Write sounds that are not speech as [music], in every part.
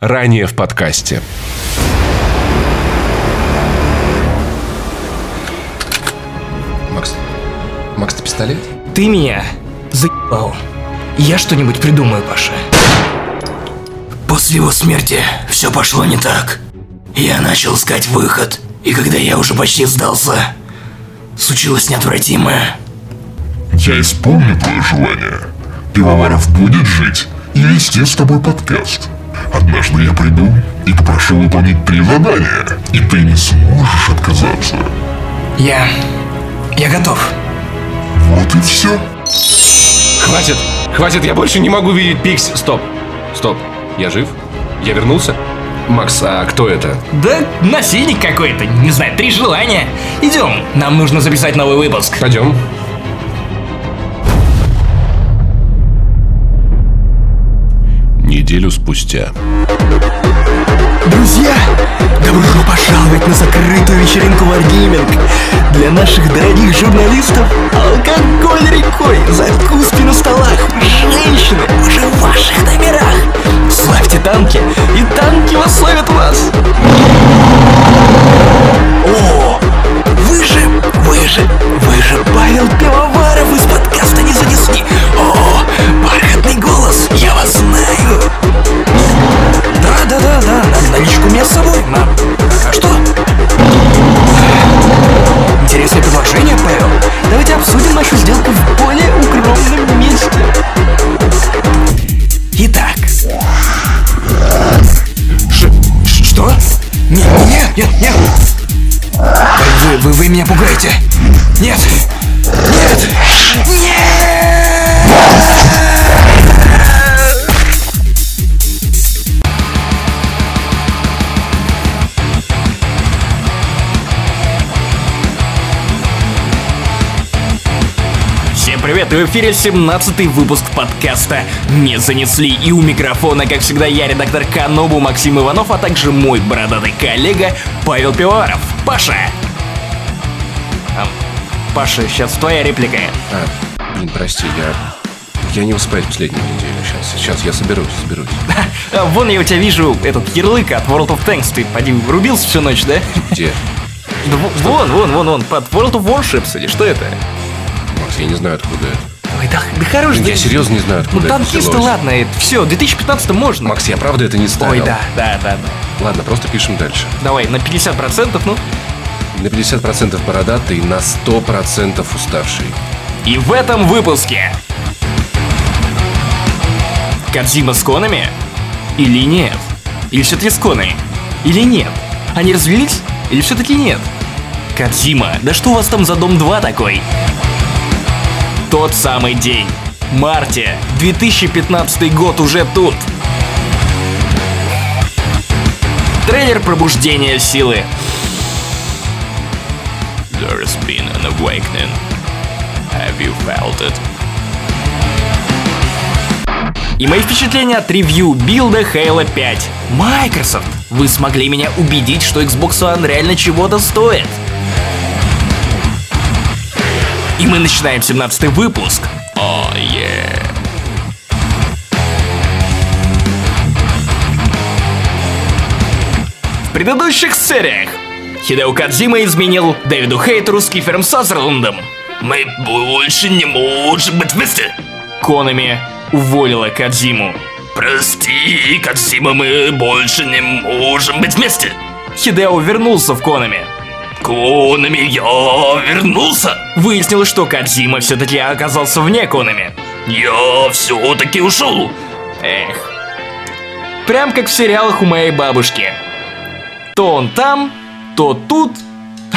Ранее в подкасте. Макс, Макс, ты пистолет? Ты меня заебал. Я что-нибудь придумаю, Паша. После его смерти все пошло не так. Я начал искать выход, и когда я уже почти сдался, случилось неотвратимое. Я исполню твое желание. Пивоваров будет жить и вести с тобой подкаст. Однажды я приду и попрошу выполнить три задания, и ты не сможешь отказаться. Я... я готов. Вот и все. Хватит! Хватит, я больше не могу видеть Пикс. Стоп! Стоп! Я жив? Я вернулся? Макс, а кто это? Да насильник какой-то, не знаю, три желания. Идем, нам нужно записать новый выпуск. Пойдем. Неделю спустя. Друзья, добро пожаловать на закрытую вечеринку Wargaming. Для наших дорогих журналистов алкоголь рекой, закуски на столах, женщины уже в ваших номерах. Славьте танки, и танки восславят вас. О, в эфире 17 выпуск подкаста «Не занесли» И у микрофона, как всегда, я, редактор Канобу Максим Иванов, а также мой бородатый коллега Павел Пивоваров. Паша! Паша, сейчас твоя реплика. А, блин, прости, я... Я не успею последнюю неделю. Сейчас, сейчас я соберусь, соберусь. [laughs] А, Вон я у тебя вижу этот ярлык от World of Tanks. Ты, поди, врубился всю ночь, да? Где? [laughs] Да во- Вон, вон, вон, вон, под World of Warships или что это? Макс, я не знаю, откуда это. Да, да хорош. Я да- серьезно не знаю, Ну откуда это танкисты, ладно, это все, в 2015 можно. Макс, я правда это не ставил. Ой, да, да, да, да. Ладно, просто пишем дальше. Давай, на 50%, ну. На 50% бородатый, на 100% уставший. И в этом выпуске Кадзима с конами? Или нет? Или все-таки с коной? Или нет? Они развелись? Или все-таки нет? Кадзима, да что у вас там за дом 2 такой? Тот самый день. Марте, 2015 год уже тут. Трейлер пробуждения силы. There's been an awakening. Have you felt it? И мои впечатления от ревью билда Halo 5. Microsoft, вы смогли меня убедить, что Xbox One реально чего-то стоит. И мы начинаем 17 выпуск. О, е. В предыдущих сериях Хидео Кадзима изменил Дэвиду Хейтеру с Кифером Сазерландом. Мы больше не можем быть вместе. Конами уволила Кадзиму. Прости, Кадзима, мы больше не можем быть вместе. Хидео вернулся в Конами. Конами, я вернулся. Выяснилось, что Кадзима все-таки оказался вне Конами. Я все-таки ушел. Эх. Прям как в сериалах у моей бабушки. То он там, то тут,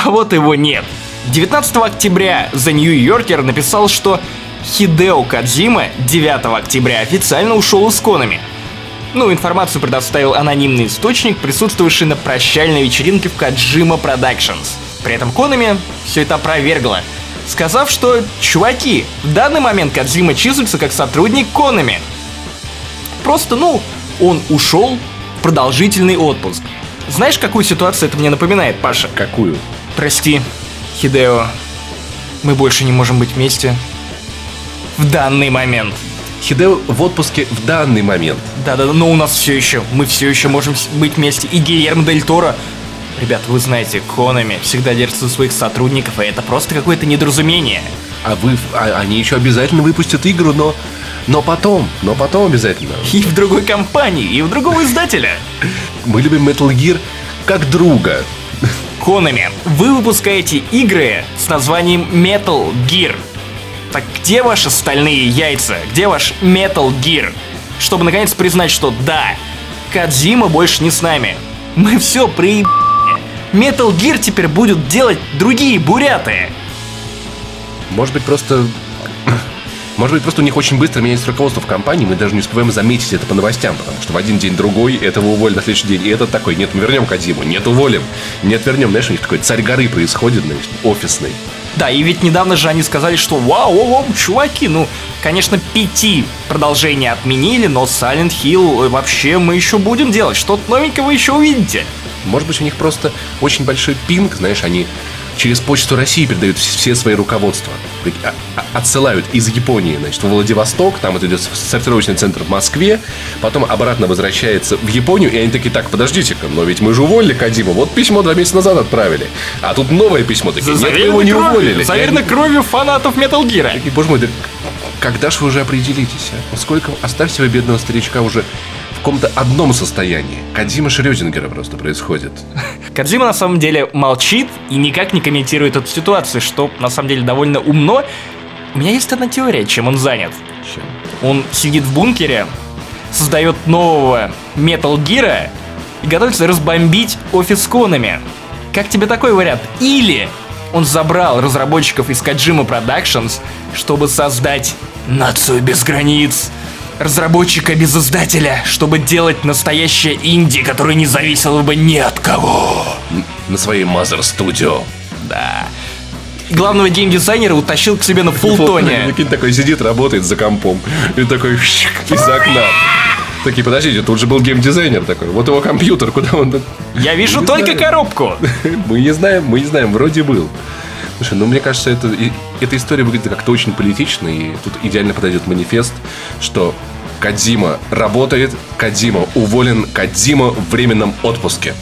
а вот его нет. 19 октября The New Yorker написал, что Хидео Кадзима 9 октября официально ушел из Конами. Ну, информацию предоставил анонимный источник, присутствовавший на прощальной вечеринке в Каджима Productions. При этом Конами все это опровергла, сказав, что «Чуваки, в данный момент Кадзима числится как сотрудник Конами». Просто, ну, он ушел в продолжительный отпуск. Знаешь, какую ситуацию это мне напоминает, Паша? Какую? Прости, Хидео. Мы больше не можем быть вместе. В данный момент. Хидео в отпуске в данный момент. Да-да, но у нас все еще, мы все еще можем быть вместе. И Гильермо Дель Торо. Ребят, вы знаете, Конами всегда держится своих сотрудников, и это просто какое-то недоразумение. А вы, а- они еще обязательно выпустят игру, но, но потом, но потом обязательно. И в другой компании, и в другого издателя. Мы любим Metal Gear как друга. Конами, вы выпускаете игры с названием Metal Gear. Так где ваши стальные яйца? Где ваш Metal Gear? Чтобы наконец признать, что да, Кадзима больше не с нами. Мы все при... Metal Gear теперь будут делать другие буряты. Может быть, просто... Может быть, просто у них очень быстро меняется руководство в компании, мы даже не успеваем заметить это по новостям, потому что в один день другой, этого уволят на следующий день, и этот такой, нет, мы вернем Кадзиму, нет, уволим, нет, вернем, знаешь, у них такой царь горы происходит, знаешь, офисный. Да, и ведь недавно же они сказали, что вау, вау, вау, чуваки, ну, конечно, пяти продолжения отменили, но Silent Hill э, вообще мы еще будем делать. Что-то новенького еще увидите. Может быть, у них просто очень большой пинг, знаешь, они через почту России передают вс- все свои руководства. А- а- Отсылают из Японии, значит, в Владивосток, там это идет сортировочный центр в Москве, потом обратно возвращается в Японию, и они такие, так, подождите-ка, но ведь мы же уволили Кадима, вот письмо два месяца назад отправили, а тут новое письмо, такие, нет, мы его не уволили. Заверено они кровью фанатов Metal Gear. такие, боже мой, да когда ж вы уже определитесь, а? Сколько, оставьте вы бедного старичка уже каком-то одном состоянии. Кадима Шрёдингера просто происходит. [laughs] Кадзима на самом деле молчит и никак не комментирует эту ситуацию, что на самом деле довольно умно. У меня есть одна теория, чем он занят. Чем? Он сидит в бункере, создает нового Metal Gear и готовится разбомбить офис Конами. Как тебе такой вариант? Или он забрал разработчиков из Kojima Productions, чтобы создать Нацию без границ, разработчика без издателя, чтобы делать настоящее инди, которое не зависело бы ни от кого. На своей Mother Studio. Да. Главного геймдизайнера утащил к себе на фултоне. Прикинь, такой сидит, работает за компом. И такой из окна. Такие, подождите, тут же был геймдизайнер такой. Вот его компьютер, куда он... Я вижу Не только знаю. коробку. [laughs] Мы не знаем, мы не знаем, вроде был. Слушай, ну мне кажется, это, и- эта история выглядит как-то очень политично, и тут идеально подойдет манифест, что Кадзима работает, Кадзима уволен, Кадзима в временном отпуске.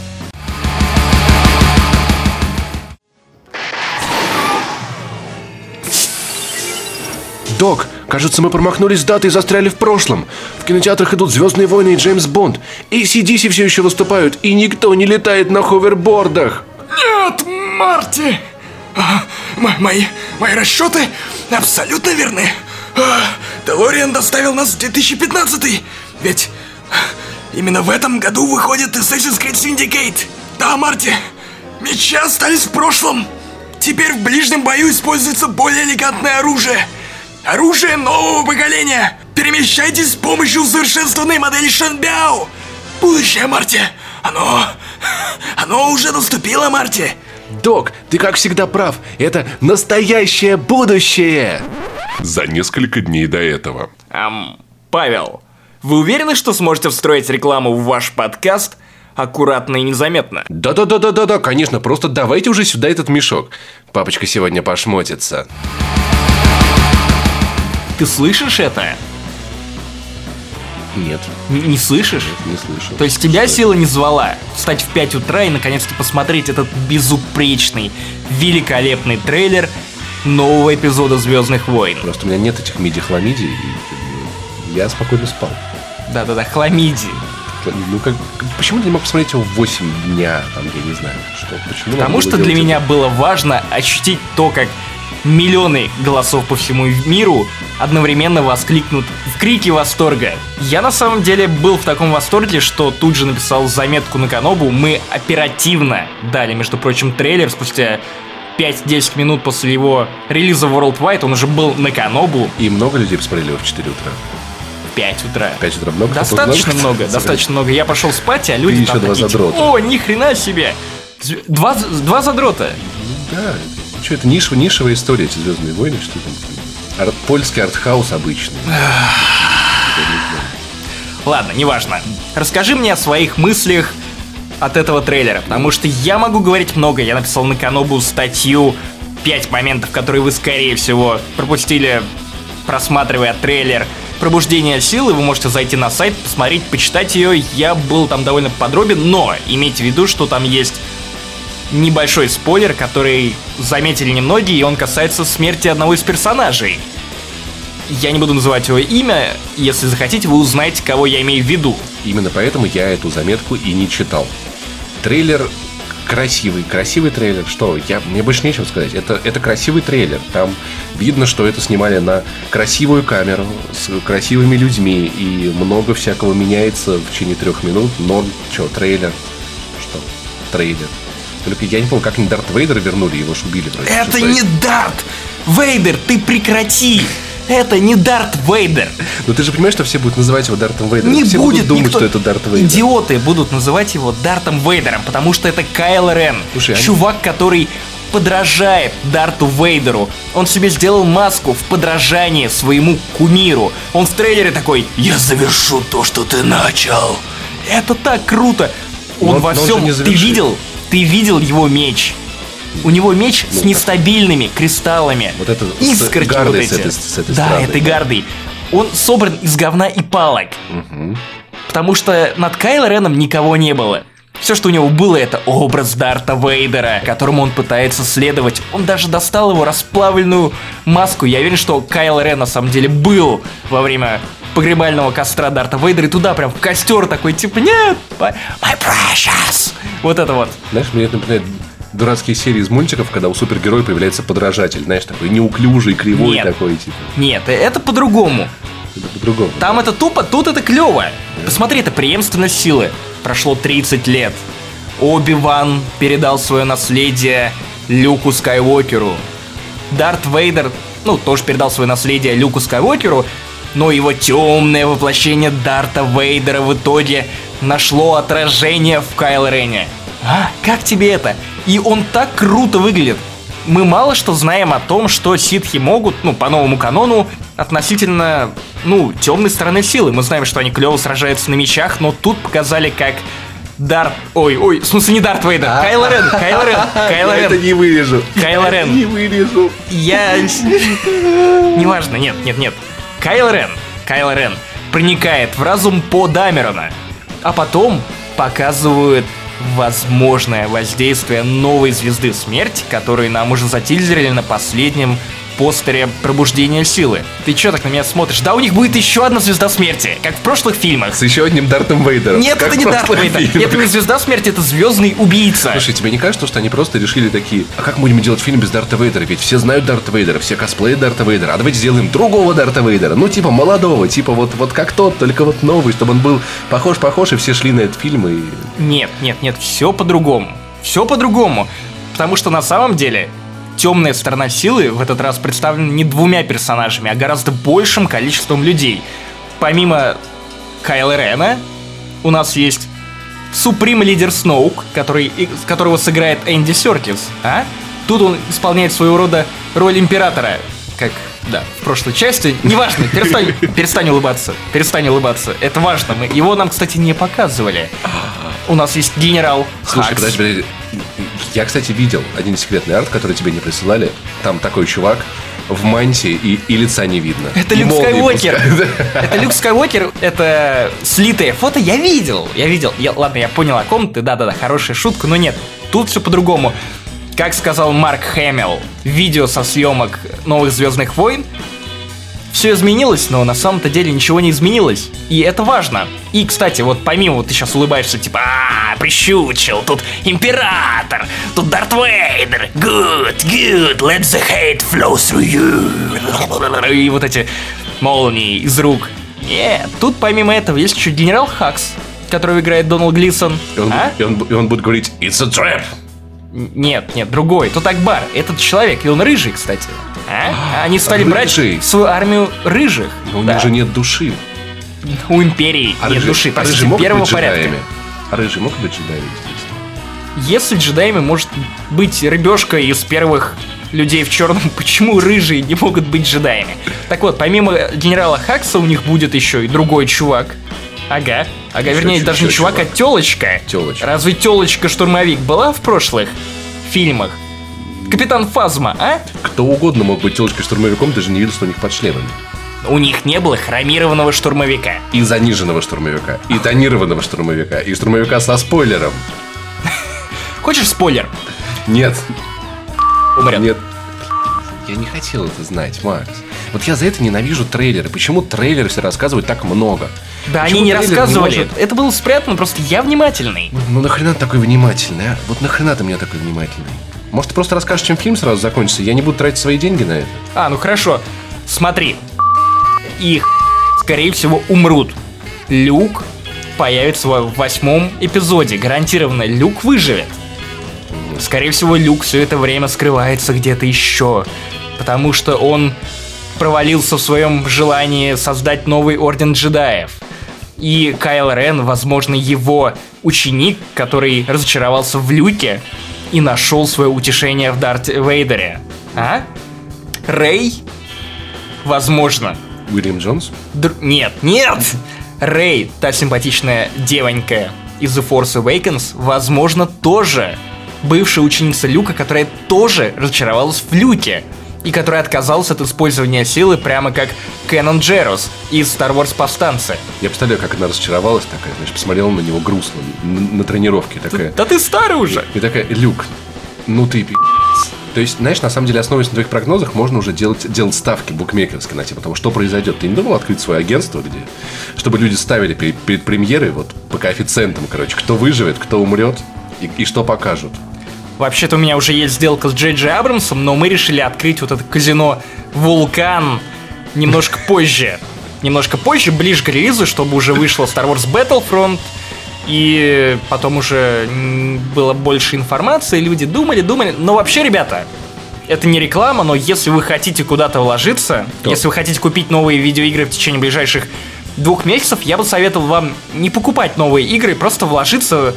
Док, кажется, мы промахнулись с датой и застряли в прошлом. В кинотеатрах идут «Звездные войны» и «Джеймс Бонд». И CDC все еще выступают, и никто не летает на ховербордах. Нет, Марти! А, мо- мои, мои расчеты абсолютно верны. А, Делориан доставил нас в 2015 Ведь именно в этом году выходит Assassin's Creed Syndicate. Да, Марти, мечи остались в прошлом. Теперь в ближнем бою используется более элегантное оружие. Оружие нового поколения. Перемещайтесь с помощью усовершенствованной модели Шанбяо. Будущее, Марти. Оно... Оно уже наступило, Марти. Док, ты как всегда прав. Это настоящее будущее. За несколько дней до этого. Ам, Павел, вы уверены, что сможете встроить рекламу в ваш подкаст аккуратно и незаметно? Да-да-да-да-да-да, конечно, просто давайте уже сюда этот мешок. Папочка сегодня пошмотится. Ты слышишь это? Нет, не слышишь? не слышу. То есть тебя сила не звала встать в 5 утра и наконец-то посмотреть этот безупречный, великолепный трейлер нового эпизода Звездных войн. Просто у меня нет этих миди-хламидий, и я спокойно спал. Да-да-да, хламиди. Ну как, почему ты не мог посмотреть его в 8 дня, там, я не знаю, что, почему Потому что для меня было важно ощутить то, как миллионы голосов по всему миру одновременно воскликнут в крике восторга. Я на самом деле был в таком восторге, что тут же написал заметку на Канобу. Мы оперативно дали, между прочим, трейлер спустя 5-10 минут после его релиза Worldwide. Он уже был на Канобу И много людей посмотрели в 4 утра. в 5 утра. 5 утра много? Достаточно много, достаточно много. Я пошел спать, а люди Ты там еще два такие, задрота. О, ни хрена себе! Два, два задрота. Да, что это нишевая, нишевая история, эти Звездные войны, что там? Арт- польский артхаус обычный. Ладно, неважно. Расскажи мне о своих мыслях от этого трейлера, потому что я могу говорить много. Я написал на Канобу статью, 5 моментов, которые вы, скорее всего, пропустили, просматривая трейлер. Пробуждение силы, вы можете зайти на сайт, посмотреть, почитать ее. Я был там довольно подробен, но имейте в виду, что там есть небольшой спойлер, который заметили немногие, и он касается смерти одного из персонажей. Я не буду называть его имя, если захотите, вы узнаете, кого я имею в виду. Именно поэтому я эту заметку и не читал. Трейлер красивый, красивый трейлер. Что, я, мне больше нечего сказать. Это, это красивый трейлер. Там видно, что это снимали на красивую камеру, с красивыми людьми, и много всякого меняется в течение трех минут. Но, что, трейлер? Что? Трейлер. Только я не помню, как они Дарт Вейдера вернули, его ж убили. вроде, Это шестой. не Дарт! Вейдер, ты прекрати! Это не Дарт Вейдер! Но ты же понимаешь, что все будут называть его Дартом Вейдером. Не все будет будут думать, никто... что это Дарт Вейдер. Идиоты будут называть его Дартом Вейдером, потому что это Кайл Рен. Слушай, они- Чувак, который подражает Дарту Вейдеру. Он себе сделал маску в подражание своему кумиру. Он в трейлере такой «Я завершу то, что ты начал». Это так круто. Он Но- во но он всем... не ты видел? Ты видел его меч? У него меч с Ну, нестабильными кристаллами. Вот это с Искорки гардой вот с эти. этой- с этой да, стороны, этой да. гардой. Он собран из говна и палок. Потому что над Кайло Реном никого не было. Все, что у него было, это образ Дарта Вейдера, которому он пытается следовать. Он даже достал его расплавленную маску. Я уверен, что Кайл Рен на самом деле был во время погребального костра Дарта Вейдера, и туда прям в костер такой, типа, нет, my my precious. Вот это вот. Знаешь, мне это напоминает дурацкие серии из мультиков, когда у супергероя появляется подражатель. Знаешь, такой неуклюжий, кривой Нет. такой, типа. Нет, это по-другому. Это по-другому. Там это тупо, тут это клево. Посмотри, это преемственность силы. Прошло 30 лет. Оби-Ван передал свое наследие Люку Скайуокеру. Дарт Вейдер, ну, тоже передал свое наследие Люку Скайуокеру, но его темное воплощение Дарта Вейдера в итоге нашло отражение в Кайл Рене. А, как тебе это? И он так круто выглядит. Мы мало что знаем о том, что ситхи могут, ну, по новому канону, относительно, ну, темной стороны силы. Мы знаем, что они клево сражаются на мечах, но тут показали, как Дарт... Ой, ой, в смысле не Дарт Вейдер, Кайло Рен, Кайло Рен, [laughs] Кайло Я это Рен. не вырежу. Кайло Рен. Не вырежу. Я... [laughs] Неважно, нет, нет, нет. Кайл Рен, Кайл Рен проникает в разум по Дамерона, а потом показывают возможное воздействие новой звезды смерти, которую нам уже затильзерили на последнем постере пробуждения силы. Ты чё так на меня смотришь? Да, у них будет еще одна звезда смерти, как в прошлых фильмах. С еще одним Дартом Вейдером. Нет, Как это не Дарт Вейдер. Это не звезда смерти, это звездный убийца. Слушай, тебе не кажется, что они просто решили такие, а как мы будем делать фильм без Дарта Вейдера? Ведь все знают Дарта Вейдера, все косплеят Дарта Вейдера, а давайте сделаем другого Дарта Вейдера. Ну, типа молодого, типа вот, вот как тот, только вот новый, чтобы он был похож-похож, и все шли на этот фильм, и Нет, нет, нет, все по-другому. Все по-другому. Потому что на самом деле темная сторона силы в этот раз представлена не двумя персонажами, а гораздо большим количеством людей. Помимо Кайла Рена, у нас есть Суприм лидер Сноук, который, которого сыграет Энди Серкис, а? Тут он исполняет своего рода роль императора, как, да, в прошлой части. Неважно, перестань, перестань улыбаться, перестань улыбаться, это важно. Мы, его нам, кстати, не показывали. У нас есть генерал Слушай, Хакс. подожди, подожди. Я, кстати, видел один секретный арт, который тебе не присылали. Там такой чувак в мантии и, и лица не видно. Это И Люк Скайуокер. [laughs] Это Люк Скайуокер, это слитое фото, я видел, я видел. Я, ладно, я понял о ком ты, да-да-да, хорошая шутка, но нет, тут все по-другому. Как сказал Марк Хэмилл, видео со съемок новых Звездных войн, все изменилось, но на самом-то деле ничего не изменилось. И это важно. И, кстати, вот помимо вот ты сейчас улыбаешься, типа, а, прищучил, тут император, тут Дарт Вейдер, good, good, let the hate flow through you. И вот эти молнии из рук. Нет, тут помимо этого есть еще генерал Хакс, которого играет Доналд Глисон. И он, А? и он- и он будет говорить «It's a trap!» Нет, нет, другой. Тут Акбар. Этот человек, и он рыжий, кстати. А? Они стали Рыжий? брать свою армию рыжих. Но у Да. них же нет души. У империи А нет рыжие- души, а рыжие могут первого быть порядка. джедаями? А рыжие могут быть джедаями, естественно. Если джедаями может быть рыбешка из первых людей в черном, [laughs] почему рыжие не могут быть джедаями? Так вот, помимо генерала Хакса у них будет еще и другой чувак. Ага. Ага, Еще вернее, чуть- даже не еще чувак, а чувак. телочка. Тёлочка. Разве телочка штурмовик была в прошлых фильмах? Капитан Фазма, а? Кто угодно мог быть телочкой штурмовиком, ты же не видел, что у них под шлемами. У них не было хромированного штурмовика. И заниженного штурмовика, и тонированного штурмовика, и штурмовика со спойлером. Хочешь спойлер? Нет, Умрет. нет. Я не хотел это знать, Макс. Вот я за это ненавижу трейлеры. Почему трейлеры все рассказывают так много? Да Почему они не рассказывали. может- Это было спрятано, просто я внимательный. Ну нахрена ты такой внимательный, а? Вот нахрена ты меня такой внимательный? Может, ты просто расскажешь, чем фильм сразу закончится? Я не буду тратить свои деньги на это. А, ну хорошо. Смотри. Их, скорее всего, умрут. Люк появится в восьмом эпизоде. Гарантированно, Люк выживет. Скорее всего, Люк все это время скрывается где-то еще. Потому что он провалился в своем желании создать новый орден джедаев. И Кайл Рен, возможно, его ученик, который разочаровался в Люке и нашел свое утешение в Дарте Вейдере. А? Рэй? Возможно. Уильям Джонс? Др- Нет, нет! Рэй, та симпатичная девонька из The Force Awakens, возможно, тоже бывшая ученица Люка, которая тоже разочаровалась в Люке и которая отказалась от использования силы прямо как Кэнон Джерус из Star Wars Повстанцы. Я представляю, как она разочаровалась такая, значит, посмотрела на него грустно, на, на тренировке такая. Да ты старый уже! И такая, Люк, ну ты пи***ц». То есть, знаешь, на самом деле, основываясь на твоих прогнозах, можно уже делать, делать ставки букмекерские на тему того, что произойдет. Ты не думал открыть свое агентство, где, чтобы люди ставили перед, перед премьерой, вот, по коэффициентам, короче, кто выживет, кто умрет и, и что покажут. Вообще-то у меня уже есть сделка с Джей Джей Абрамсом, но мы решили открыть вот это казино Вулкан немножко [laughs] позже. Немножко позже, ближе к релизу, чтобы уже вышло Star Wars Battlefront, и потом уже было больше информации, люди думали, думали. Но вообще, ребята, это не реклама, но если вы хотите куда-то вложиться, То. если вы хотите купить новые видеоигры в течение ближайших двух месяцев, я бы советовал вам не покупать новые игры, просто вложиться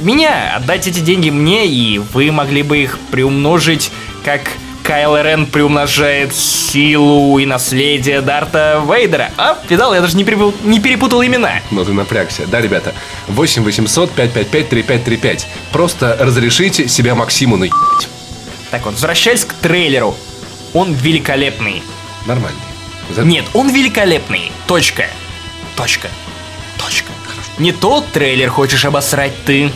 меня, отдать эти деньги мне, и вы могли бы их приумножить, как Кайл Рен приумножает силу и наследие Дарта Вейдера. А, видал, я даже не, перепутал, не перепутал имена. Но ты напрягся. Да, ребята, 8 800 555 3535. Просто разрешите себя Максиму наебать. Так вот, возвращаясь к трейлеру. Он великолепный. Нормально. За- Нет, он великолепный. Точка. Точка. Точка. Не тот трейлер хочешь обосрать ты.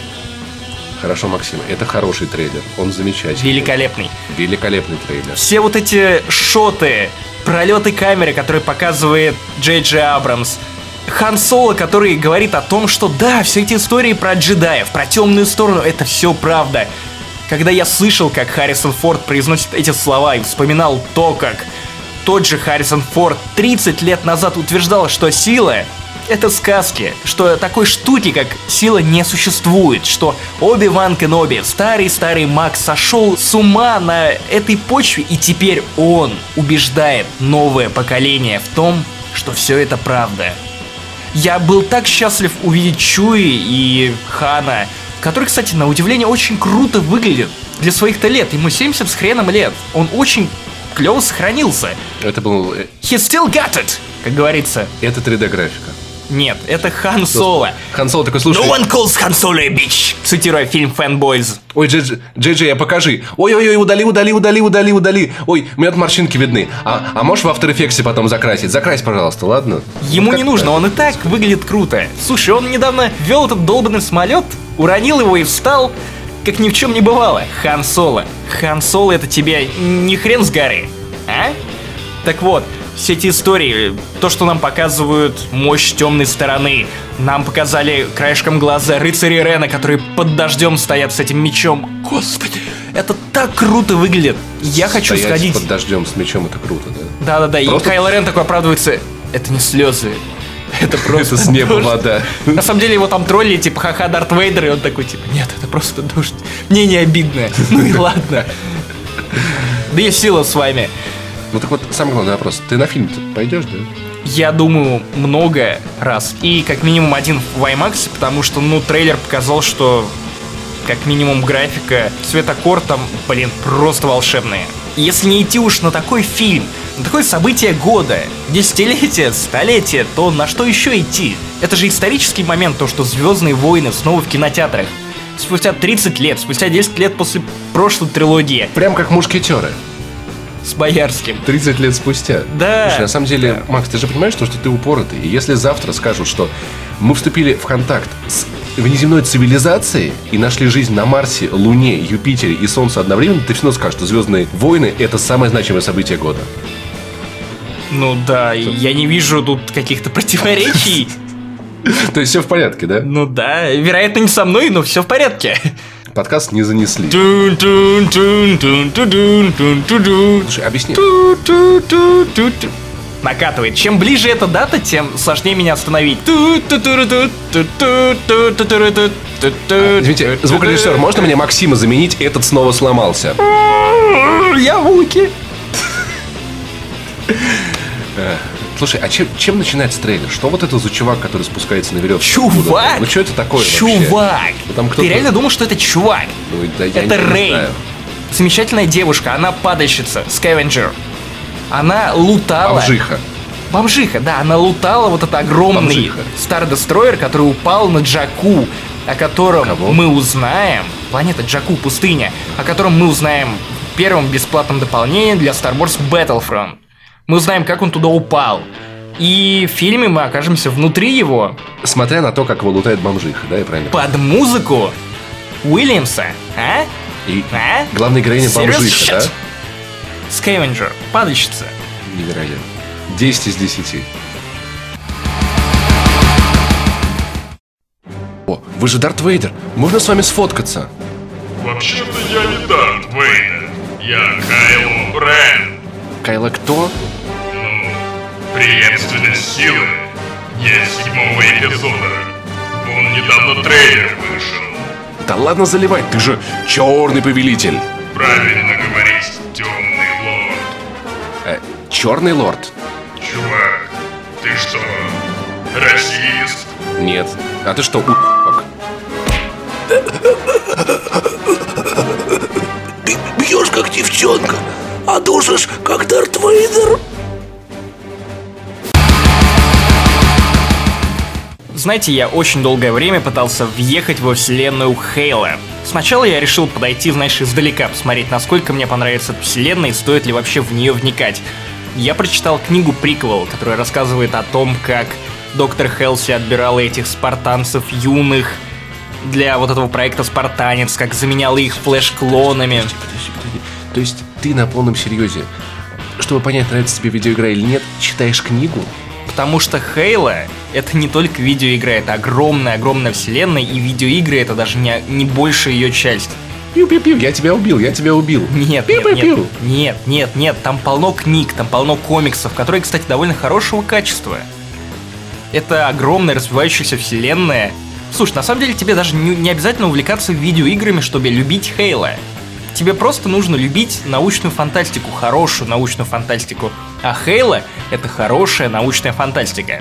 Хорошо, Максим, это хороший трейлер. Он замечательный. Великолепный. Великолепный трейлер. Все вот эти шоты, пролеты камеры, которые показывает Джей Джей Абрамс, Хан Соло, который говорит о том, что да, все эти истории про джедаев, про темную сторону, это все правда. Когда я слышал, как Харрисон Форд произносит эти слова и вспоминал то, как тот же Харрисон Форд 30 лет назад утверждал, что сила это сказки, что такой штуки, как сила, не существует, что Оби-Ван Кеноби, старый-старый маг, сошел с ума на этой почве, и теперь он убеждает новое поколение в том, что все это правда. Я был так счастлив увидеть Чуи и Хана, который, кстати, на удивление очень круто выглядит для своих-то лет. Ему 70 с хреном лет. Он очень клево сохранился. Это был... э, He still got it, как говорится. Это 3D-графика. Нет, это Хан Соло. Хан Соло такой, слушай... No one calls Han Solo a bitch, цитируя фильм Fanboys. Ой, Джей Джей, Джей а покажи. Ой-ой-ой, удали, удали, удали, удали, удали. Ой, у меня тут морщинки видны. А, а можешь в After Effects потом закрасить? Закрась, пожалуйста, ладно? Ему Ну, не нужно, так? он и так выглядит круто. Слушай, он недавно вел этот долбанный самолет, уронил его и встал, как ни в чем не бывало. Хан Соло. Хан Соло это тебе не хрен с горы, а? Так вот, все эти истории, то, что нам показывают мощь темной стороны, нам показали краешком глаза рыцари Рена, которые под дождем стоят с этим мечом. Господи, это так круто выглядит. Я хочу Стоять сходить. под дождем с мечом, это круто, да? Да-да-да, и Просто- Кайло Рен такой оправдывается. Это не слезы. Это просто Это с неба дождь». вода. На самом деле его там тролли, типа, ха-ха, Дарт Вейдер, и он такой, типа, нет, это просто дождь. Мне не обидно. Ну и ладно. Да и сила с вами. Ну так вот, самый главный вопрос. Ты на фильм пойдешь, да? Я думаю, много раз. И как минимум один в IMAX, потому что, ну, трейлер показал, что как минимум графика, цветокор там, блин, просто волшебные. Если не идти уж на такой фильм, на такое событие года, десятилетие, столетие, то на что еще идти? Это же исторический момент, то, что Звездные войны снова в кинотеатрах. Спустя 30 лет, спустя 10 лет после прошлой трилогии. Прям как мушкетеры. С Боярским. 30 лет спустя. Да. Слушай, на самом деле, Макс, ты же понимаешь, что, что ты упоротый. И если завтра скажут, что мы вступили в контакт с внеземной цивилизацией и нашли жизнь на Марсе, Луне, Юпитере и Солнце одновременно, ты все равно скажешь, что Звездные войны это самое значимое событие года. Ну да, я не вижу тут каких-то противоречий. [laughs] То есть все в порядке, да? Ну да, вероятно, не со мной, но все в порядке. Подкаст не занесли. Слушай, объясни. Накатывает. Чем ближе эта дата, тем сложнее меня остановить. Извините, звукорежиссер, можно мне Максима заменить? Этот снова сломался. Я Вуки. Слушай, а чем, чем начинается трейлер? Что вот это за чувак, который спускается на веревке? Чувак? Ну что это такое вообще? Чувак! Ну, там Ты реально думал, что это чувак? Ну, да я Это Рэй. знаю. Замечательная девушка, она падальщица, скавенджер. Она лутала... Бомжиха. Бомжиха, да, она лутала вот этот огромный Бомжиха. Destroyer, который упал на Джаку, о котором Кого? мы узнаем, планета Джаку, пустыня, о котором мы узнаем в первом бесплатном дополнении для Star Wars Battlefront. Мы узнаем, как он туда упал. И в фильме мы окажемся внутри его, Смотря на то, как его лутает бомжиха, да, я правильно? под музыку Уильямса, а? И А? главная героиня бомжиха, да? shit. Скавенджер, падальщица. Невероятно. 10 из 10. О, вы же Дарт Вейдер. Можно с вами сфоткаться? Вообще-то я не Дарт Вейдер. Я Кайло Рен. Кайла кто? Ну, преемственность силы. Я седьмого эпизода. Вон недавно трейлер вышел. Да ладно заливать, ты же черный повелитель. Правильно говорить, темный лорд. Э, черный лорд? Чувак, ты что, расист? Нет. А ты что, у***ок? Ты бьешь как девчонка, а душишь как Дарт Вейдер. Знаете, я очень долгое время пытался въехать во вселенную Хейла. Сначала я решил подойти, знаешь, издалека, посмотреть, насколько мне понравится эта вселенная и стоит ли вообще в нее вникать. Я прочитал книгу приквел, которая рассказывает о том, как доктор Хелси отбирала этих спартанцев юных для вот этого проекта «Спартанец», как заменяла их флеш-клонами. То есть ты на полном серьезе, чтобы понять, нравится тебе видеоигра или нет, читаешь книгу? Потому что Хейла — это не только видеоигра, это огромная-огромная вселенная, и видеоигры — это даже не, не большая ее часть. Пиу-пиу-пиу, я тебя убил, я тебя убил. Нет, нет, Пиу-пиу-пиу. нет, нет, нет, нет, там полно книг, там полно комиксов, которые, кстати, довольно хорошего качества. Это огромная развивающаяся вселенная. Слушай, на самом деле тебе даже не, не обязательно увлекаться видеоиграми, чтобы любить Хейла. Тебе просто нужно любить научную фантастику, хорошую научную фантастику. А Хейла — это хорошая научная фантастика.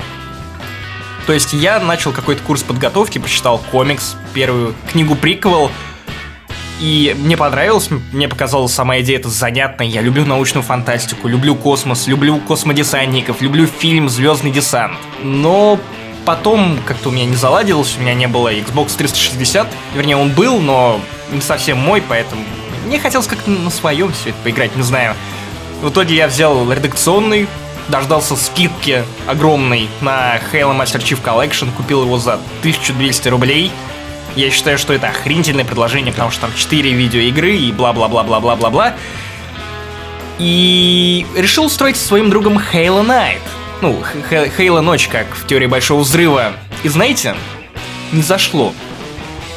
То есть я начал какой-то курс подготовки, прочитал комикс, первую книгу приквел, и мне понравилось, мне показалась сама идея это занятной. Я люблю научную фантастику, люблю космос, люблю космодесантников, люблю фильм Звездный десант. Но потом как-то у меня не заладилось, у меня не было Xbox 360. Вернее, он был, но не совсем мой, поэтому мне хотелось как-то на своем все это поиграть, не знаю. В итоге я взял редакционный, дождался скидки огромной на Halo Master Chief Collection, купил его за 1200 рублей. Я считаю, что это охренительное предложение, потому что там 4 видеоигры и бла-бла-бла-бла-бла-бла-бла. И решил устроить со своим другом Halo Night. Ну, Halo Ночь, как в теории Большого Взрыва. И знаете, не зашло.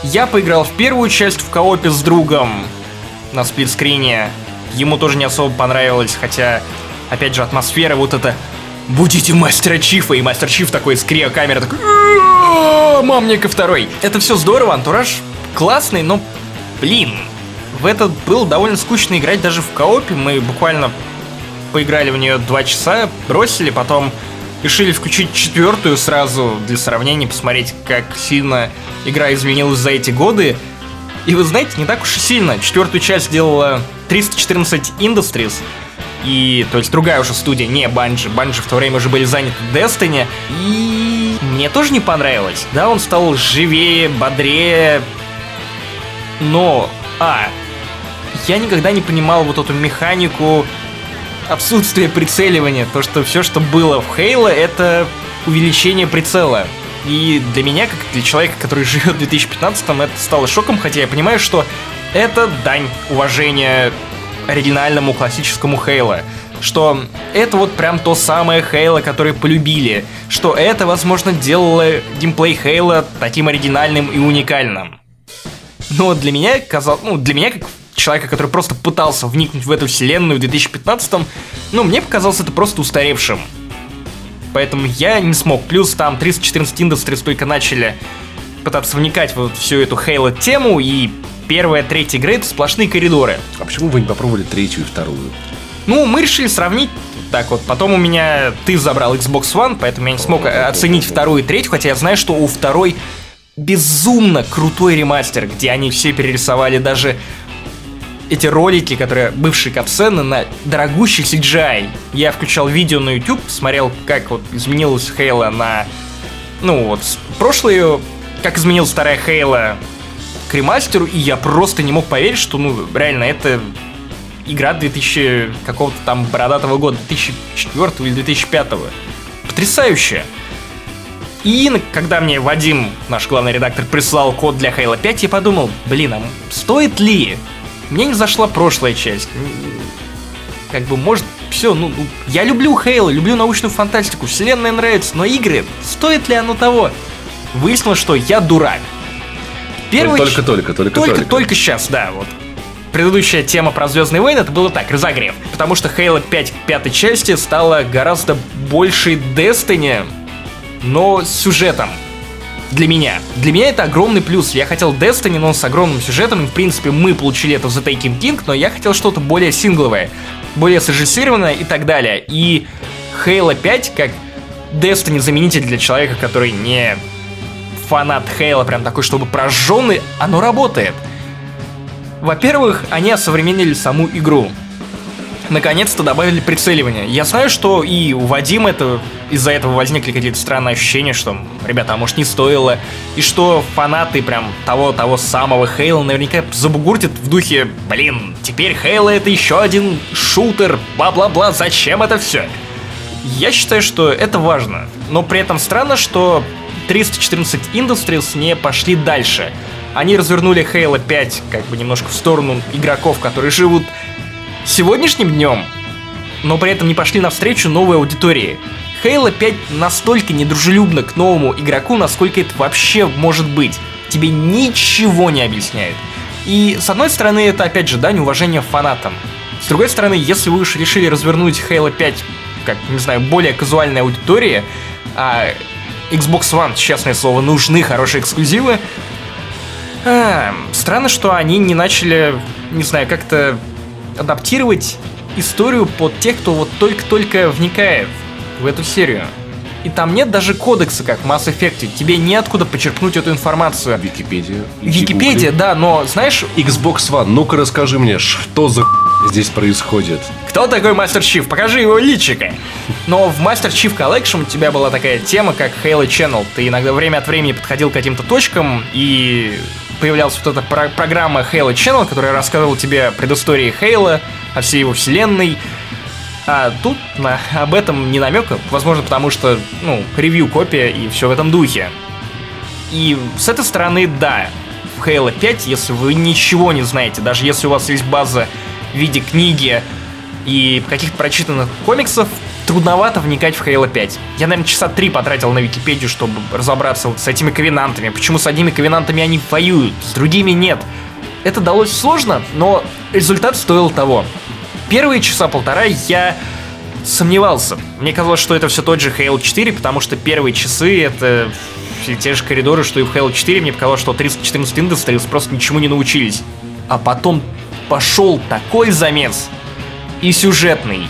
Я поиграл в первую часть в коопе с другом на сплитскрине. Ему тоже не особо понравилось, хотя, опять же, атмосфера вот это «Будите мастера Чифа!» И мастер Чиф такой с криокамеры такой «А-а-а, «Мамника второй!» Это все здорово, антураж классный, но, блин, в этот был довольно скучно играть даже в коопе. Мы буквально поиграли в нее два часа, бросили, потом решили включить четвертую сразу для сравнения, посмотреть, как сильно игра изменилась за эти годы. И вы знаете, не так уж и сильно. Четвертую часть делала 314 Industries, и, то есть, другая уже студия, не Банжи. Банжи в то время уже были заняты Destiny. И мне тоже не понравилось. Да, он стал живее, бодрее. Но, а, я никогда не понимал вот эту механику отсутствие прицеливания. То, что все, что было в Хейла, это увеличение прицела. И для меня, как для человека, который живет в 2015-м, это стало шоком, хотя я понимаю, что это дань уважения оригинальному классическому Хейла. Что это вот прям то самое Хейла, которое полюбили. Что это, возможно, делало геймплей Хейла таким оригинальным и уникальным. Но для меня казалось, ну, для меня, как человека, который просто пытался вникнуть в эту вселенную в 2015-м, ну, мне показалось это просто устаревшим. Поэтому я не смог. Плюс там 314 Industries только начали пытаться вникать в вот всю эту Хейла тему, и первая, третья игры это сплошные коридоры. А почему вы не попробовали третью и вторую? Ну, мы решили сравнить так вот. Потом у меня ты забрал Xbox One, поэтому я не смог оценить вторую и третью, хотя я знаю, что у второй безумно крутой ремастер, где они все перерисовали даже эти ролики, которые бывшие капсцены на дорогущий CGI. Я включал видео на YouTube, смотрел, как вот изменилась Хейла на... Ну вот, прошлую, как изменилась вторая Хейла к ремастеру, и я просто не мог поверить, что, ну, реально, это игра 2000 какого-то там бородатого года, 2004 или 2005. Потрясающая. И когда мне Вадим, наш главный редактор, прислал код для Halo 5, я подумал, блин, а стоит ли? Мне не зашла прошлая часть. Как бы, может, все, ну, ну я люблю Halo, люблю научную фантастику, вселенная нравится, но игры, стоит ли оно того? Выяснилось, что я дурак. Первый только, только, только, только, только, только сейчас, да, вот. Предыдущая тема про Звездные войны это было так, разогрев. Потому что Halo 5 пятой части стала гораздо большей Destiny, но с сюжетом. Для меня. Для меня это огромный плюс. Я хотел Destiny, но с огромным сюжетом. В принципе, мы получили это в The Taking King, но я хотел что-то более сингловое, более срежиссированное и так далее. И Halo 5, как Destiny заменитель для человека, который не фанат Хейла, прям такой, чтобы прожженный, оно работает. Во-первых, они осовременили саму игру. Наконец-то добавили прицеливание. Я знаю, что и у Вадима это из-за этого возникли какие-то странные ощущения, что, ребята, а может не стоило, и что фанаты прям того-того самого Хейла наверняка забугуртят в духе, блин, теперь Хейла это еще один шутер, бла-бла-бла, зачем это все? Я считаю, что это важно, но при этом странно, что 314 Industries не пошли дальше. Они развернули Halo 5 как бы немножко в сторону игроков, которые живут сегодняшним днем, но при этом не пошли навстречу новой аудитории. Halo 5 настолько недружелюбно к новому игроку, насколько это вообще может быть. Тебе ничего не объясняет. И с одной стороны, это опять же дань уважения фанатам. С другой стороны, если вы уж решили развернуть Halo 5 как, не знаю, более казуальной аудитории, а Xbox One, честное слово, нужны хорошие эксклюзивы, а, странно, что они не начали, не знаю, как-то адаптировать историю под тех, кто вот только-только вникает в эту серию. И там нет даже кодекса, как в Mass Effect. Тебе неоткуда почерпнуть эту информацию. Википедия. Википедия, да, но знаешь... Xbox One, ну-ка расскажи мне, что за [laughs] здесь происходит? Кто такой Мастер Чиф? Покажи его личико. Но в Master Chief Collection у тебя была такая тема, как Halo Channel. Ты иногда время от времени подходил к каким-то точкам и появлялась вот эта про- программа Halo Channel, которая рассказывала тебе предыстории Хейла, о всей его вселенной. А тут на, об этом не намека, возможно, потому что, ну, ревью-копия и все в этом духе. И с этой стороны, да, в Halo 5, если вы ничего не знаете, даже если у вас есть база в виде книги и каких-то прочитанных комиксов, трудновато вникать в Halo 5. Я, наверное, часа три потратил на Википедию, чтобы разобраться вот с этими ковенантами. Почему с одними ковенантами они воюют, с другими нет. Это далось сложно, но результат стоил того. Первые часа полтора я сомневался. Мне казалось, что это все тот же Halo 4, потому что первые часы это те же коридоры, что и в Halo 4. Мне показалось, что 314 Industries просто ничему не научились. А потом пошел такой замес. И сюжетный,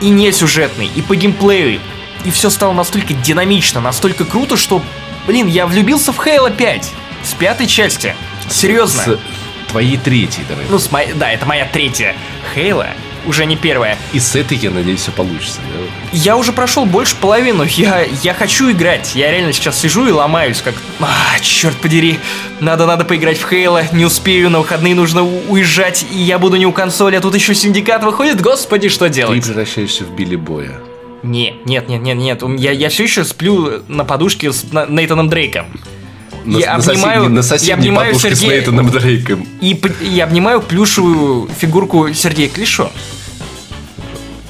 и не сюжетный, и по геймплею. И все стало настолько динамично, настолько круто, что, блин, я влюбился в Halo 5 с пятой части. Серьезно. С твоей третьей, давай. Ну, с моей, да, это моя третья. Halo уже не первая. И с этой, я надеюсь, все получится. да? Я уже прошел больше половину, я, я хочу играть. Я реально сейчас сижу и ломаюсь, как... А, черт подери, надо, надо поиграть в Halo, не успею, на выходные нужно уезжать, и я буду не у консоли, а тут еще Syndicate выходит, господи, что Ты делать? превращаешься в Билли Боя. Не, нет, нет, нет, нет, я, я все еще сплю на подушке с Нейтаном Дрейком. На, Я на обнимаю- соседней, на я соседней обнимаю подушке с Сергея- Нейтаном Дрейком. И, и обнимаю плюшевую фигурку Сергея Клишо.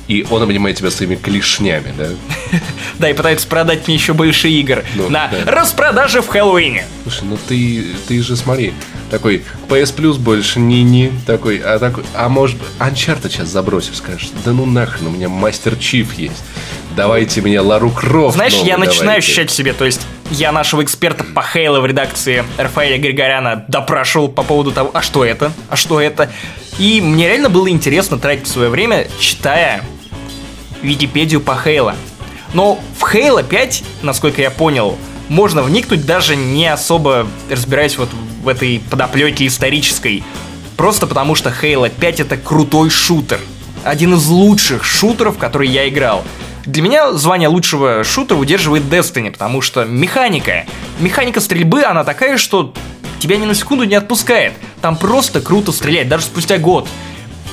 И он обнимает тебя своими клешнями, да? [laughs] Да, и пытается продать мне еще больше игр Ну, на да. распродаже в Хэллоуине. Слушай, ну ты, ты же смотри, такой PS Plus больше не-не, такой, а такой, а может, Uncharted сейчас забросишь, скажешь, да ну нахрен, у меня Мастер Чиф есть, давайте мне Лару Крофт Знаешь, я начинаю давайте». ощущать себе, то есть я нашего эксперта по Хейло в редакции Рафаэля Григоряна допрашивал по поводу того, а что это, а что это. И мне реально было интересно тратить свое время, читая Википедию по Хейло. Но в Хейло 5, насколько я понял, можно вникнуть даже не особо разбираясь вот в этой подоплеке исторической. Просто потому что Halo 5 это крутой шутер. Один из лучших шутеров, который я играл. Для меня звание лучшего шутера удерживает Destiny, потому что механика, механика стрельбы, она такая, что тебя ни на секунду не отпускает. Там просто круто стрелять, даже спустя год.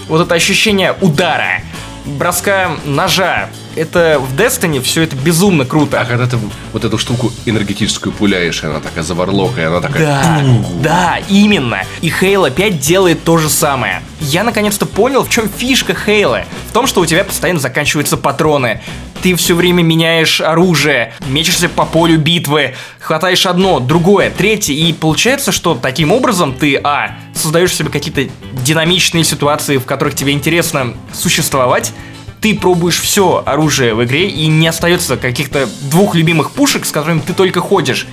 Вот это ощущение удара, броска ножа, это в Destiny все это безумно круто. А когда ты вот эту штуку энергетическую пуляешь, и она такая заварлока, и она такая... Да, да, именно. И Halo 5 делает то же самое. Я наконец-то понял, в чем фишка Halo. В том, что у тебя постоянно заканчиваются патроны. Ты все время меняешь оружие, мечешься по полю битвы, хватаешь одно, другое, третье, и получается, что таким образом ты, а, создаешь себе какие-то динамичные ситуации, в которых тебе интересно существовать, ты пробуешь все оружие в игре, и не остается каких-то двух любимых пушек, с которыми ты только ходишь.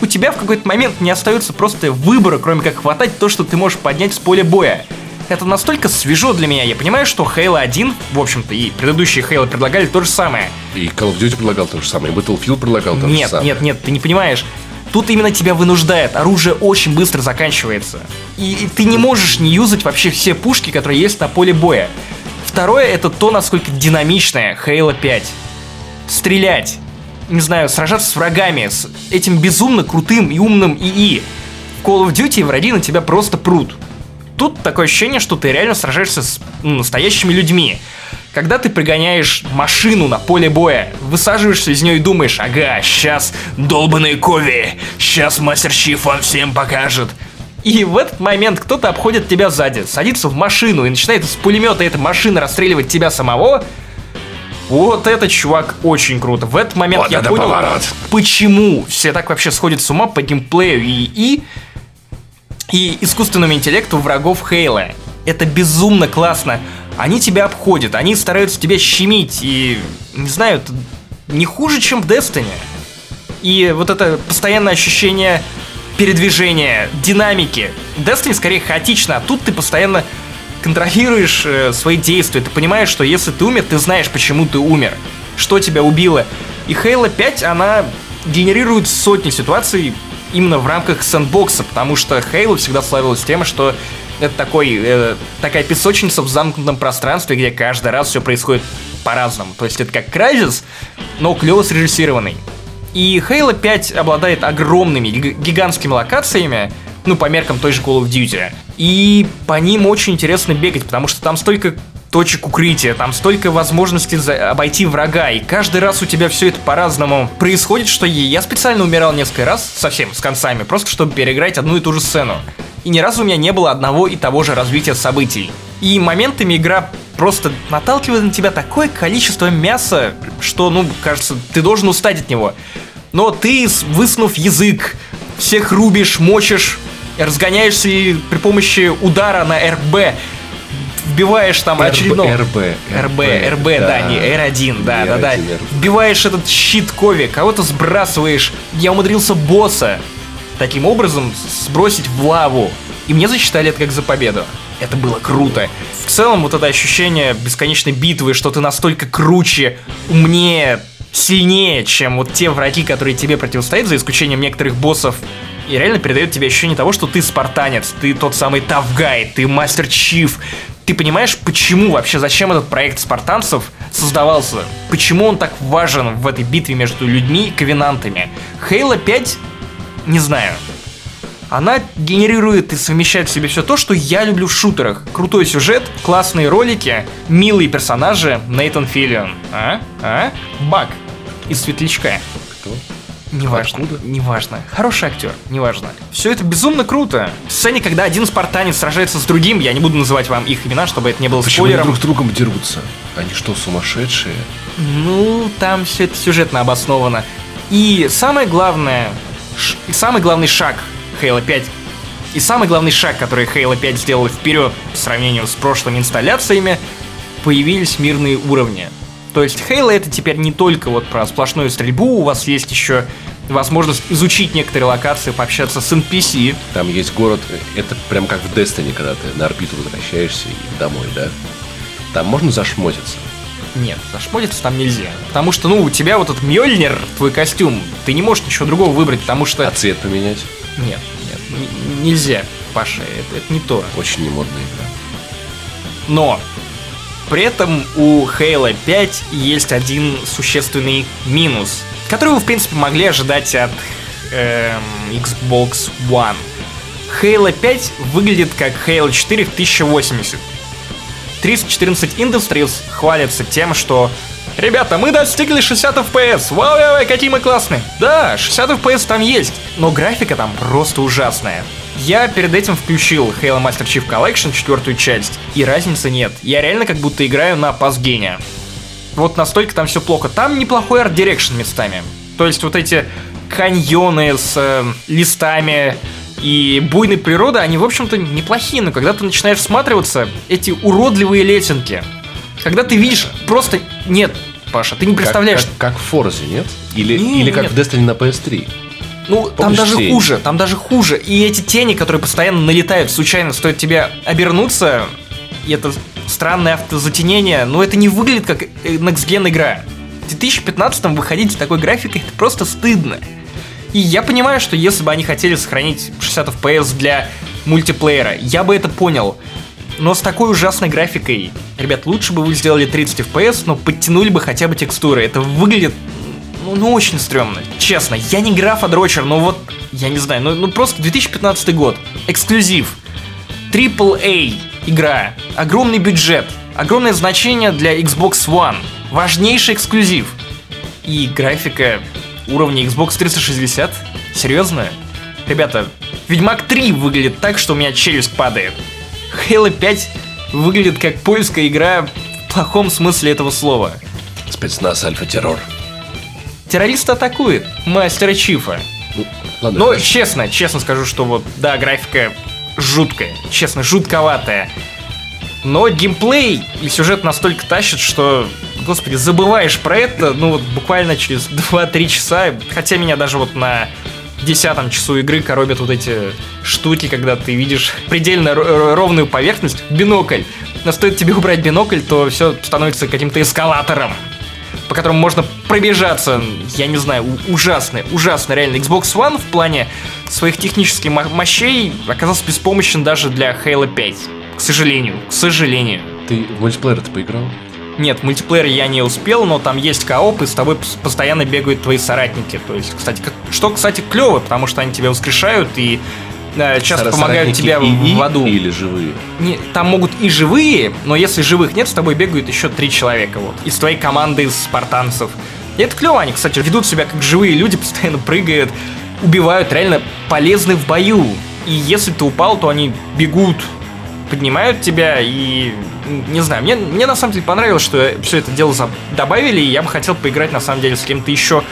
У тебя в какой-то момент не остается просто выбора, кроме как хватать то, что ты можешь поднять с поля боя. Это настолько свежо для меня. Я понимаю, что Halo 1, в общем-то, и предыдущие Halo предлагали то же самое. И Call of Duty предлагал то же самое, и Battlefield предлагал то же Нет, самое. нет, нет, ты не понимаешь. Тут именно тебя вынуждает. Оружие очень быстро заканчивается. И, и ты не можешь не юзать вообще все пушки, которые есть на поле боя. Второе, это то, насколько динамичная Halo 5. Стрелять, не знаю, сражаться с врагами, с этим безумно крутым и умным ИИ. В Call of Duty враги на тебя просто прут. Тут такое ощущение, что ты реально сражаешься с ну, настоящими людьми. Когда ты пригоняешь машину на поле боя, высаживаешься из нее и думаешь, ага, сейчас долбаные Кови, сейчас Мастер Чиф вам всем покажет. И в этот момент кто-то обходит тебя сзади, садится в машину и начинает из пулемета эта машина расстреливать тебя самого. Вот этот чувак очень круто. В этот момент Вот я понял, поворот. почему все так вообще сходят с ума по геймплею и, и и искусственному интеллекту врагов Хейла. Это безумно классно. Они тебя обходят, они стараются тебя щемить, и, не знаю, это не хуже, чем в Destiny. И вот это постоянное ощущение передвижения, динамики. Destiny скорее хаотично, а тут ты постоянно контролируешь э, свои действия. Ты понимаешь, что если ты умер, ты знаешь, почему ты умер, что тебя убило. И Halo 5, она генерирует сотни ситуаций именно в рамках сэндбокса, потому что Halo всегда славилась тем, что это такой, э, такая песочница в замкнутом пространстве, где каждый раз все происходит по-разному. То есть это как Crysis, но клево срежиссированный. И Halo 5 обладает огромными, гиг- гигантскими локациями, ну, по меркам той же Call of Duty. И по ним очень интересно бегать, потому что там столько точек укрытия, там столько возможностей за- обойти врага, и каждый раз у тебя все это по-разному происходит, что я специально умирал несколько раз, совсем с концами, просто чтобы переиграть одну и ту же сцену. И ни разу у меня не было одного и того же развития событий. И моментами игра просто наталкивает на тебя такое количество мяса, что, ну, кажется, ты должен устать от него. Но ты, высунув язык, всех рубишь, мочишь, разгоняешься и при помощи удара на РБ вбиваешь там очередного... РБ, РБ, РБ, да, не R1, да, да, да. R1, Вбиваешь этот щит Кови, кого-то сбрасываешь. Я умудрился босса таким образом сбросить в лаву. И мне засчитали это как за победу. Это было круто. В целом, вот это ощущение бесконечной битвы, что ты настолько круче, умнее, сильнее, чем вот те враги, которые тебе противостоят, за исключением некоторых боссов и реально передает тебе ощущение того, что ты спартанец, ты тот самый тавгай, ты мастер чиф. Ты понимаешь, почему вообще, зачем этот проект спартанцев создавался? Почему он так важен в этой битве между людьми и ковенантами? Хейла 5, не знаю, она генерирует и совмещает в себе все то, что я люблю в шутерах. Крутой сюжет, классные ролики, милые персонажи, Нейтан Филлион. А? А? Бак из Светлячка. Кто? Неважно, Откуда? неважно. Хороший актер, неважно. Все это безумно круто. В сцене, когда один спартанец сражается с другим, я не буду называть вам их имена, чтобы это не было Почему они спойлером. друг с другом дерутся? Они что, сумасшедшие? Ну, там все это сюжетно обосновано. И самое главное, ш- и самый главный шаг Halo 5, и самый главный шаг, который Halo 5 сделала вперед по сравнению с прошлыми инсталляциями, появились мирные уровни. То есть Halo это теперь не только вот про сплошную стрельбу, у вас есть еще возможность изучить некоторые локации, пообщаться с NPC. Там есть город, это прям как в Destiny, когда ты на орбиту возвращаешься и домой, да? Там можно зашмотиться. Нет, зашмотиться там нельзя. Потому что, ну, у тебя вот этот Мьёльнир, твой костюм, ты не можешь ничего другого выбрать, потому что... А цвет поменять? Нет, нет, нельзя, Паша, это, это не то. Очень немодная игра. Но при этом у Halo 5 есть один существенный минус, который вы, в принципе, могли ожидать от эм, Xbox One. Halo 5 выглядит как Halo 4 в 1080. 314 Industries хвалится тем, что Ребята, мы достигли 60 FPS. Вау, вау, какие мы классные. Да, 60 FPS там есть, но графика там просто ужасная. Я перед этим включил Halo Master Chief Collection, четвертую часть, и разницы нет. Я реально как будто играю на past gen е. Вот настолько там все плохо. Там неплохой art direction местами. То есть вот эти каньоны с э, листами и буйной природы, они, в общем-то, неплохие, но когда ты начинаешь всматриваться, эти уродливые лесенки, когда ты видишь просто... Нет, Паша, ты не представляешь, Как, как, как в Форзе, нет? Или, Не, или как нет. в Destiny на PS3. Ну, там даже хуже, там даже хуже. И эти тени, которые постоянно налетают, случайно стоит тебе обернуться, и это странное автозатенение, но это не выглядит как э, Next Gen игра. В 2015 выходить с такой графикой, это просто стыдно. И я понимаю, что если бы они хотели сохранить 60 FPS для мультиплеера, я бы это понял. Но с такой ужасной графикой, ребят, лучше бы вы сделали 30 FPS, но подтянули бы хотя бы текстуры. Это выглядит ну, ну, очень стрёмно. Честно, я не графа-дрочер, но вот, я не знаю, ну, ну просто 2015 год. Эксклюзив. AAA игра. Огромный бюджет. Огромное значение для Xbox One. Важнейший эксклюзив. И графика уровня Xbox 360? Серьезно? Ребята, Ведьмак 3 выглядит так, что у меня челюсть падает. Halo 5 выглядит как польская игра в плохом смысле этого слова. Спецназ Альфа-Террор. Террорист атакует мастера Чифа. Ну, ладно, Но хорошо. честно, честно скажу, что вот, да, графика жуткая, честно, жутковатая. Но геймплей и сюжет настолько тащит, что, господи, забываешь про это, ну вот буквально через [laughs] 2-3 часа, хотя меня даже вот на десятом часу игры коробят вот эти штуки, когда ты видишь предельно ро- ро- ровную поверхность, бинокль. Но стоит тебе убрать бинокль, то все становится каким-то эскалатором по которому можно пробежаться, я не знаю, ужасно, ужасно, реально. Xbox One в плане своих технических мо- мощей оказался беспомощен даже для Halo 5. К сожалению, к сожалению. Ты в мультиплеер ты поиграл? Нет, мультиплеер я не успел, но там есть кооп, и с тобой пос- постоянно бегают твои соратники. То есть, кстати, как- что, кстати, клево, потому что они тебя воскрешают и э, часто помогают тебя и- в аду. Или живые? Не, там могут и живые, но если живых нет, с тобой бегают еще три человека вот из твоей команды из спартанцев. И это клево, они, кстати, ведут себя как живые люди, [laughs] постоянно прыгают, убивают, реально полезны в бою. И если ты упал, то они бегут, поднимают тебя и не знаю, мне, мне на самом деле понравилось, что все это дело за- добавили, и я бы хотел поиграть на самом деле с кем-то еще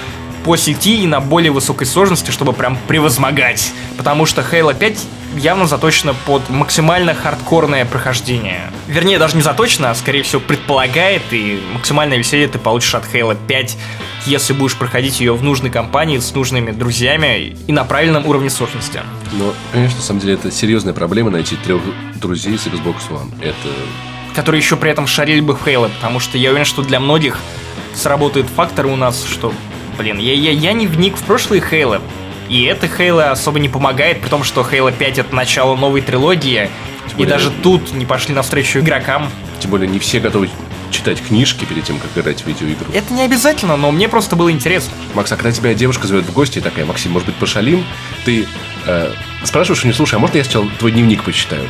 по сети и на более высокой сложности, чтобы прям превозмогать. Потому что Halo 5 явно заточена под максимально хардкорное прохождение. Вернее, даже не заточена, а скорее всего предполагает, и максимальное веселье ты получишь от Halo 5, если будешь проходить ее в нужной компании, с нужными друзьями и на правильном уровне сложности. Но, конечно, на самом деле, это серьезная проблема найти трех друзей с Xbox One. Это которые еще при этом шарили бы в Halo, потому что я уверен, что для многих сработают факторы у нас, что, блин, я, я, я не вник в прошлые Halo, И это Хейла особо не помогает, при том, что Хейла 5 это начало новой трилогии. И более- даже тут не пошли навстречу игрокам. Тем более не все готовы читать книжки перед тем, как играть в видеоигру. Это не обязательно, но мне просто было интересно. Макс, а когда тебя девушка зовет в гости и такая, Максим, может быть, пошалим? Ты э, спрашиваешь у нее, слушай, а можно я сначала твой дневник почитаю?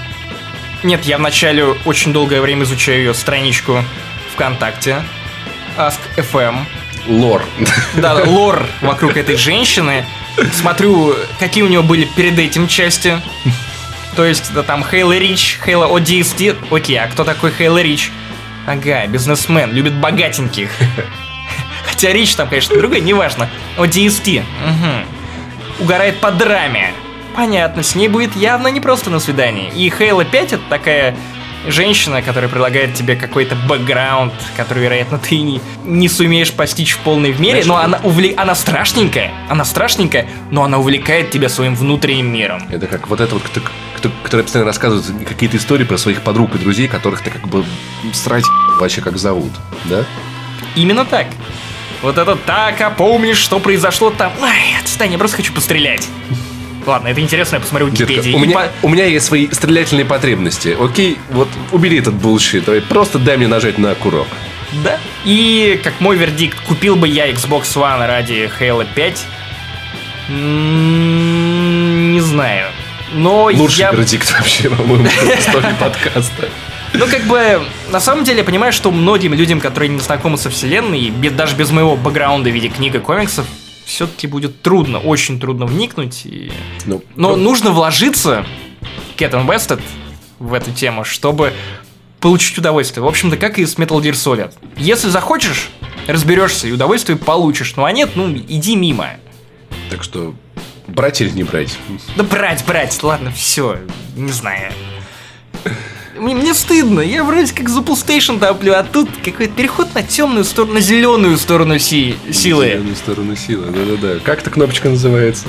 Нет, я вначале очень долгое время изучаю ее страничку ВКонтакте. Ask FM. Лор. Да, лор вокруг этой женщины. Смотрю, какие у нее были перед этим части. То есть, да, там Хейла Рич, Хейла ODST. Окей, а кто такой Хейла Рич? Ага, бизнесмен, любит богатеньких. Хотя Рич там, конечно, другой, неважно. ODST. Угу. Угорает по драме. Понятно, с ней будет явно не просто на свидание. И Хейла 5 это такая женщина, которая предлагает тебе какой-то бэкграунд, который, вероятно, ты не, не сумеешь постичь в полной в мере, Знаешь, но она, увле... она страшненькая, она страшненькая, но она увлекает тебя своим внутренним миром. Это как вот это вот, кто, кто- который постоянно рассказывает какие-то истории про своих подруг и друзей, которых ты как бы срать [laughs] вообще как зовут, да? Именно так. Вот это так, а помнишь, что произошло там? Ай, отстань, я просто хочу пострелять. Ладно, это интересно, я посмотрю в Детка, Википедии. у, И меня, у меня есть свои стрелятельные потребности. Окей, вот убери этот bullshit. Давай просто дай мне нажать на курок. по- Да. И, как мой вердикт, купил бы я Xbox One ради Halo 5? М, Не знаю. Но Лучший я... вердикт вообще, [laughs] по-моему, в истории подкаста. Ну, как бы, на самом деле, я понимаю, что многим людям, которые не знакомы со вселенной, даже без моего бэкграунда в виде книг и комиксов, все-таки будет трудно, очень трудно вникнуть. И... Ну, Но нужно вложиться, Get Invested, в эту тему, чтобы получить удовольствие. В общем-то, как и с Metal Gear Solid. Если захочешь, разберешься и удовольствие получишь. Ну а нет, ну иди мимо. Так что брать или не брать? Да брать, брать, ладно, все, не знаю. Мне, мне стыдно, я вроде как за PlayStation топлю, а тут какой-то переход на темную сторону, на зеленую сторону си- силы. Зеленую сторону силы, да-да-да. Как эта кнопочка называется?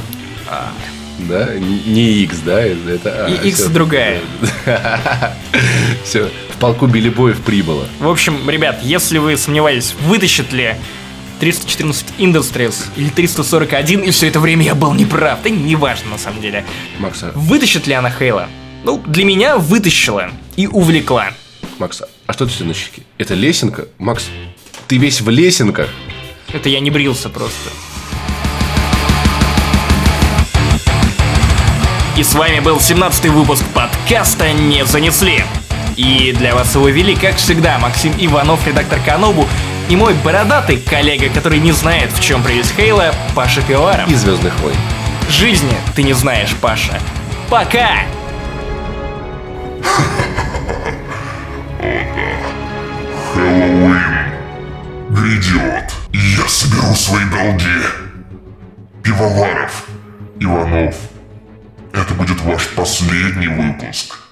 Да? Н- Не X, да? Это, А, И X всё. другая. [laughs] Все, в полку Билли Боев прибыло. В общем, ребят, если вы сомневались, вытащит ли 314 Industries или 341, и все это время я был неправ, да неважно на самом деле. Макса, Вытащит ли она Хейла? Ну, для меня вытащила и увлекла. Макс, а что ты на щеке? Это лесенка? Макс, ты весь в лесенках? Это я не брился просто. И с вами был 17-й выпуск подкаста «Не занесли». И для вас его вели, как всегда, Максим Иванов, редактор Канобу, и мой бородатый коллега, который не знает, в чем прелесть Хейла, Паша Пиваров. И Звездных войн. Жизни ты не знаешь, Паша. Пока! Хэллоуин грядет, и я соберу свои долги. Пивоваров, Иванов, это будет ваш последний выпуск.